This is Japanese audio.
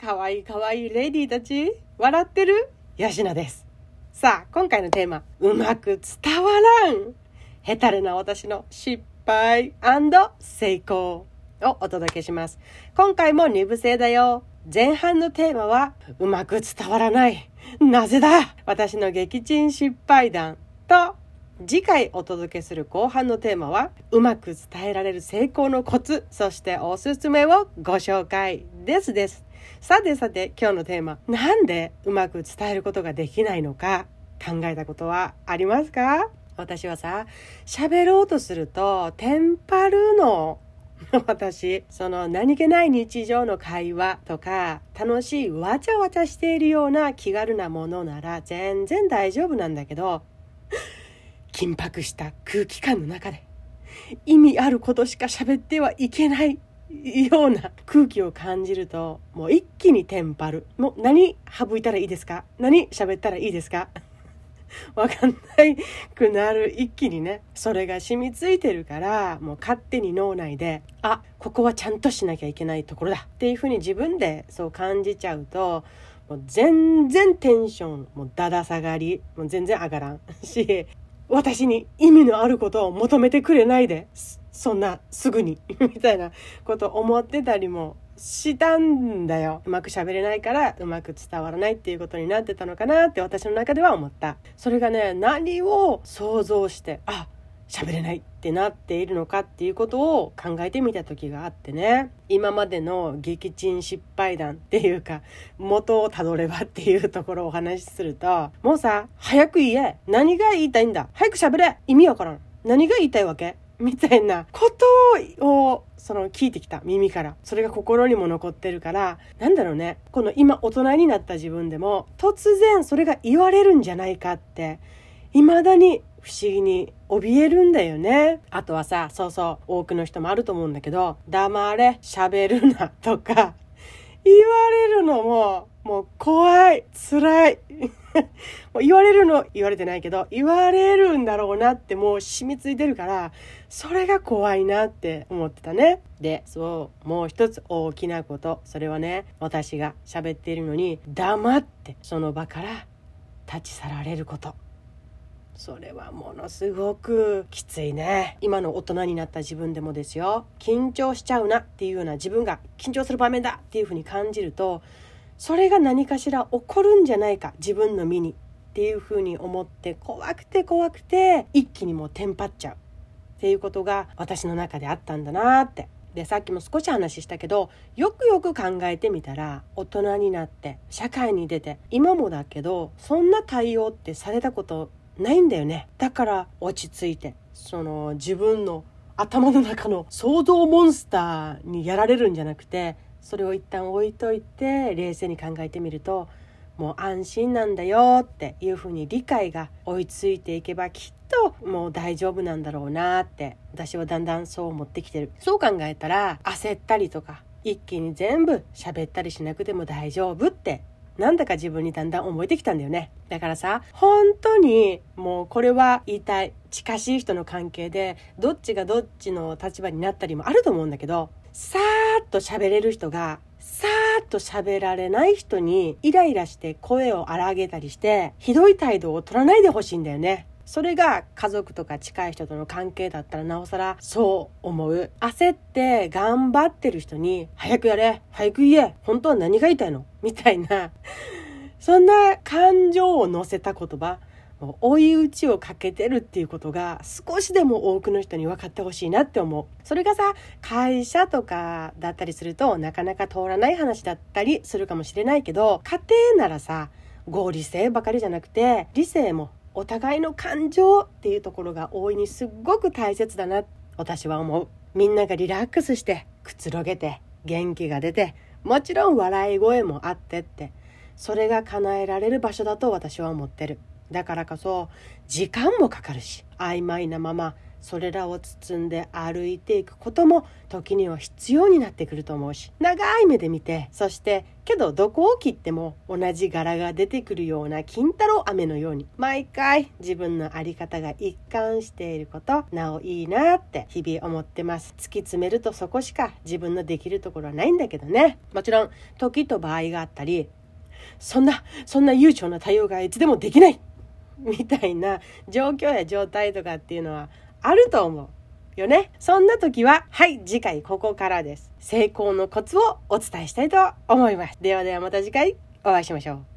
かわいいかわいいレディーたち、笑ってる？ヤシナです。さあ、今回のテーマ、うまく伝わらん。ヘタレな私の失敗成功をお届けします。今回も二部制だよ。前半のテーマは、うまく伝わらない。なぜだ？私の撃沈失敗談、次回お届けする後半のテーマは、うまく伝えられる成功のコツ、そしておすすめをご紹介ですです。さてさて今日のテーマ、なんでうまく伝えることができないのか考えたことはありますか？私はさ、喋ろうとするとテンパるの。私、その何気ない日常の会話とか、楽しいわちゃわちゃしているような気軽なものなら全然大丈夫なんだけど、緊迫した空気感の中で意味あることしか喋ってはいけないような空気を感じるともう一気にテンパる。もう何省いたらいいですか？何喋ったらいいですか？わかんないくなる。一気にねそれが染みついてるからもう勝手に脳内であここはちゃんとしなきゃいけないところだ。っていうふうに自分でそう感じちゃうともう全然テンションもうだだ下がりもう全然上がらん。し私に意味のあることを求めてくれないでそんなすぐに みたいなこと思ってたりもしたんだよ。うまく喋れないからうまく伝わらないっていうことになってたのかなって私の中では思った。それがね何を想像してあ喋れないってなっているのかっていうことを考えてみた時があってね。今までの撃沈失敗談っていうか元をたどればっていうところをお話しするともうさ早く言え。何が言いたいんだ。早く喋れ。意味わからん。何が言いたいわけ？みたいなことをその聞いてきた。耳から。それが心にも残ってるから。なんだろうね。この今大人になった自分でも突然それが言われるんじゃないかって未だに不思議に怯えるんだよね。あとはさ、そうそう、多くの人もあると思うんだけど、黙れ、喋るなとか、言われるのも、もう怖い、辛い。もう言われるの、言われてないけど、言われるんだろうなってもう染みついてるから、それが怖いなって思ってたね。で、そう、もう一つ大きなこと。それはね、私が喋っているのに、黙ってその場から立ち去られること。それはものすごくきついね。今の大人になった自分でもですよ。緊張しちゃうなっていうような自分が緊張する場面だっていうふうに感じるとそれが何かしら起こるんじゃないか自分の身にっていうふうに思って怖くて怖くて一気にもうテンパっちゃう。っていうことが私の中であったんだなって。でさっきも少し話したけどよくよく考えてみたら大人になって社会に出て今もだけどそんな対応ってされたことないんだよね。だから落ち着いて。その自分の頭の中の想像モンスターにやられるんじゃなくてそれを一旦置いといて冷静に考えてみるともう安心なんだよっていうふうに理解が追いついていけばきっともう大丈夫なんだろうなって私はだんだんそう思ってきてる。そう考えたら焦ったりとか一気に全部喋ったりしなくても大丈夫ってなんだか自分にだんだん思えてきたんだよね。だからさ、本当にもうこれは言いたい。近しい人の関係で、どっちがどっちの立場になったりもあると思うんだけど、さーっと喋れる人が、さーっと喋られない人にイライラして声を荒げたりして、ひどい態度を取らないでほしいんだよね。それが家族とか近い人との関係だったらなおさらそう思う。焦って頑張ってる人に早くやれ早く言え本当は何が言いたいの？みたいな そんな感情を乗せた言葉追い打ちをかけてるっていうことが少しでも多くの人に分かってほしいなって思う。それがさ、会社とかだったりするとなかなか通らない話だったりするかもしれないけど、家庭ならさ、合理性ばかりじゃなくて、理性もお互いの感情っていうところが大いにすっごく大切だな私は思う。みんながリラックスしてくつろげて元気が出てもちろん笑い声もあってってそれが叶えられる場所だと私は思ってる。だからこそ時間もかかるし曖昧なままそれらを包んで歩いていくことも時には必要になってくると思うし長い目で見てそしてけどどこを切っても同じ柄が出てくるような金太郎飴のように毎回自分の在り方が一貫していることなおいいなって日々思ってます。突き詰めるとそこしか自分のできるところはないんだけどね。もちろん時と場合があったりそんなそんな悠長な対応がいつでもできないみたいな状況や状態とかっていうのはあると思うよね。そんな時は、はい、次回ここからです。成功のコツをお伝えしたいと思います。ではではまた次回お会いしましょう。